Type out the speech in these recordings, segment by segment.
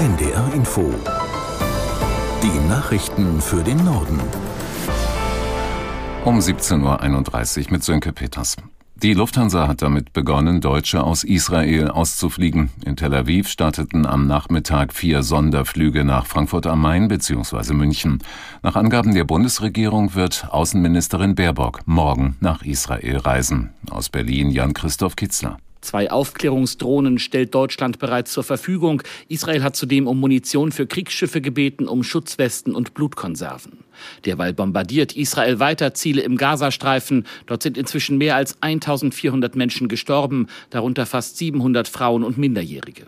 NDR Info. Die Nachrichten für den Norden. Um 17.31 Uhr mit Sönke Peters. Die Lufthansa hat damit begonnen, Deutsche aus Israel auszufliegen. In Tel Aviv starteten am Nachmittag vier Sonderflüge nach Frankfurt am Main bzw. München. Nach Angaben der Bundesregierung wird Außenministerin Baerbock morgen nach Israel reisen. Aus Berlin Jan-Christoph Kitzler. Zwei Aufklärungsdrohnen stellt Deutschland bereits zur Verfügung. Israel hat zudem um Munition für Kriegsschiffe gebeten, um Schutzwesten und Blutkonserven. Derweil bombardiert Israel weiter Ziele im Gazastreifen. Dort sind inzwischen mehr als 1400 Menschen gestorben, darunter fast 700 Frauen und Minderjährige.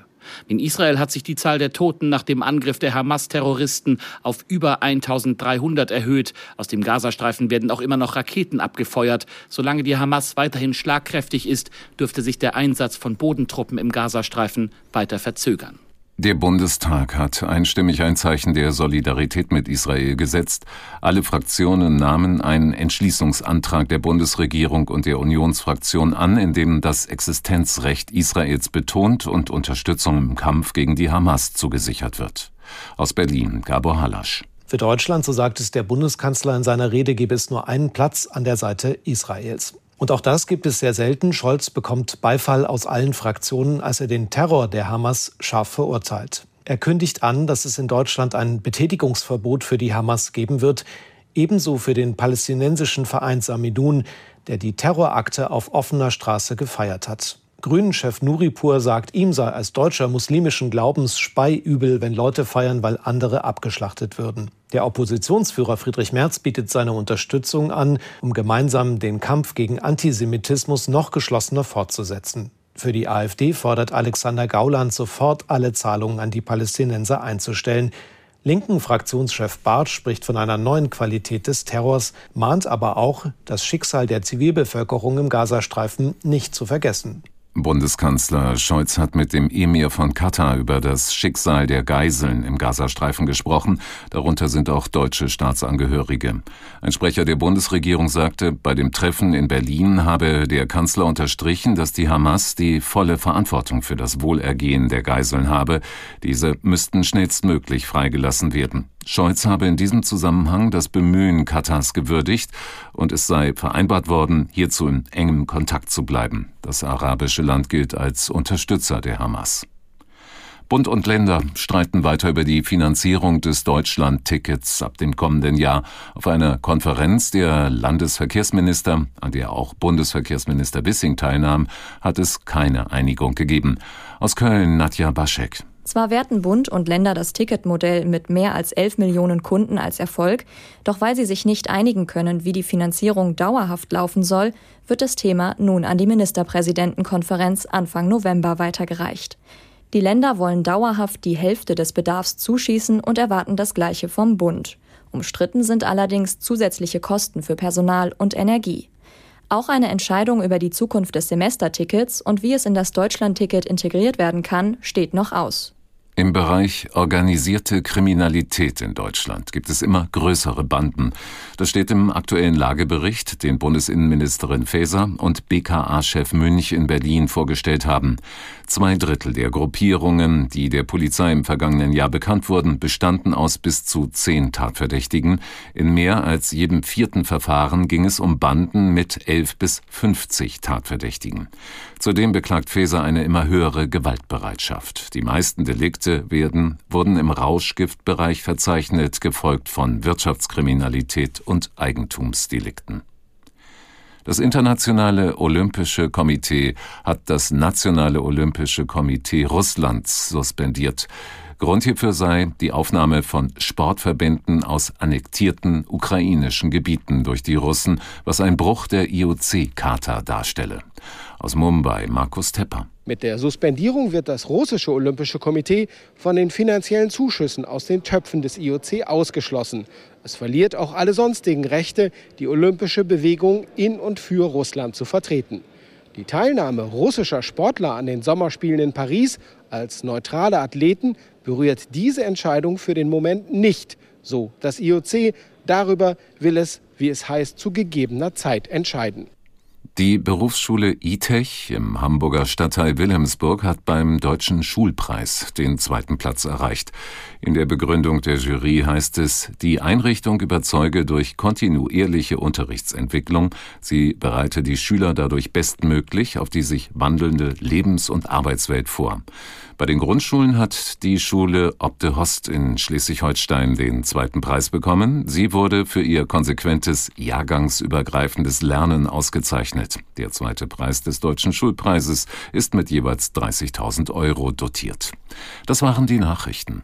In Israel hat sich die Zahl der Toten nach dem Angriff der Hamas-Terroristen auf über 1300 erhöht. Aus dem Gazastreifen werden auch immer noch Raketen abgefeuert. Solange die Hamas weiterhin schlagkräftig ist, dürfte sich der Einsatz von Bodentruppen im Gazastreifen weiter verzögern. Der Bundestag hat einstimmig ein Zeichen der Solidarität mit Israel gesetzt. Alle Fraktionen nahmen einen Entschließungsantrag der Bundesregierung und der Unionsfraktion an, in dem das Existenzrecht Israels betont und Unterstützung im Kampf gegen die Hamas zugesichert wird. Aus Berlin, Gabor Halasch. Für Deutschland, so sagt es der Bundeskanzler in seiner Rede, gebe es nur einen Platz an der Seite Israels. Und auch das gibt es sehr selten. Scholz bekommt Beifall aus allen Fraktionen, als er den Terror der Hamas scharf verurteilt. Er kündigt an, dass es in Deutschland ein Betätigungsverbot für die Hamas geben wird, ebenso für den palästinensischen Verein Samidun, der die Terrorakte auf offener Straße gefeiert hat. Grünen-Chef Nuripur sagt, ihm sei als Deutscher muslimischen Glaubens speiübel, wenn Leute feiern, weil andere abgeschlachtet würden. Der Oppositionsführer Friedrich Merz bietet seine Unterstützung an, um gemeinsam den Kampf gegen Antisemitismus noch geschlossener fortzusetzen. Für die AfD fordert Alexander Gauland sofort alle Zahlungen an die Palästinenser einzustellen. Linken Fraktionschef Barth spricht von einer neuen Qualität des Terrors, mahnt aber auch, das Schicksal der Zivilbevölkerung im Gazastreifen nicht zu vergessen. Bundeskanzler Scholz hat mit dem Emir von Katar über das Schicksal der Geiseln im Gazastreifen gesprochen. Darunter sind auch deutsche Staatsangehörige. Ein Sprecher der Bundesregierung sagte, bei dem Treffen in Berlin habe der Kanzler unterstrichen, dass die Hamas die volle Verantwortung für das Wohlergehen der Geiseln habe. Diese müssten schnellstmöglich freigelassen werden. Scholz habe in diesem Zusammenhang das Bemühen Katars gewürdigt und es sei vereinbart worden, hierzu in engem Kontakt zu bleiben. Das arabische Land gilt als Unterstützer der Hamas. Bund und Länder streiten weiter über die Finanzierung des Deutschland-Tickets ab dem kommenden Jahr. Auf einer Konferenz der Landesverkehrsminister, an der auch Bundesverkehrsminister Bissing teilnahm, hat es keine Einigung gegeben. Aus Köln Nadja Baschek. Zwar werten Bund und Länder das Ticketmodell mit mehr als 11 Millionen Kunden als Erfolg, doch weil sie sich nicht einigen können, wie die Finanzierung dauerhaft laufen soll, wird das Thema nun an die Ministerpräsidentenkonferenz Anfang November weitergereicht. Die Länder wollen dauerhaft die Hälfte des Bedarfs zuschießen und erwarten das Gleiche vom Bund. Umstritten sind allerdings zusätzliche Kosten für Personal und Energie. Auch eine Entscheidung über die Zukunft des Semestertickets und wie es in das Deutschlandticket integriert werden kann, steht noch aus. Im Bereich organisierte Kriminalität in Deutschland gibt es immer größere Banden. Das steht im aktuellen Lagebericht, den Bundesinnenministerin Faeser und BKA-Chef Münch in Berlin vorgestellt haben. Zwei Drittel der Gruppierungen, die der Polizei im vergangenen Jahr bekannt wurden, bestanden aus bis zu zehn Tatverdächtigen. In mehr als jedem vierten Verfahren ging es um Banden mit elf bis fünfzig Tatverdächtigen. Zudem beklagt Faeser eine immer höhere Gewaltbereitschaft. Die meisten Delikte Delikte werden, wurden im Rauschgiftbereich verzeichnet, gefolgt von Wirtschaftskriminalität und Eigentumsdelikten. Das Internationale Olympische Komitee hat das Nationale Olympische Komitee Russlands suspendiert. Grund hierfür sei die Aufnahme von Sportverbänden aus annektierten ukrainischen Gebieten durch die Russen, was ein Bruch der IOC-Charta darstelle. Aus Mumbai Markus Tepper. Mit der Suspendierung wird das russische Olympische Komitee von den finanziellen Zuschüssen aus den Töpfen des IOC ausgeschlossen. Es verliert auch alle sonstigen Rechte, die olympische Bewegung in und für Russland zu vertreten. Die Teilnahme russischer Sportler an den Sommerspielen in Paris als neutrale Athleten berührt diese Entscheidung für den Moment nicht, so das IOC. Darüber will es, wie es heißt, zu gegebener Zeit entscheiden. Die Berufsschule ITECH im Hamburger Stadtteil Wilhelmsburg hat beim Deutschen Schulpreis den zweiten Platz erreicht. In der Begründung der Jury heißt es, die Einrichtung überzeuge durch kontinuierliche Unterrichtsentwicklung. Sie bereite die Schüler dadurch bestmöglich auf die sich wandelnde Lebens- und Arbeitswelt vor. Bei den Grundschulen hat die Schule Obde Host in Schleswig-Holstein den zweiten Preis bekommen. Sie wurde für ihr konsequentes, jahrgangsübergreifendes Lernen ausgezeichnet. Der zweite Preis des Deutschen Schulpreises ist mit jeweils 30.000 Euro dotiert. Das waren die Nachrichten.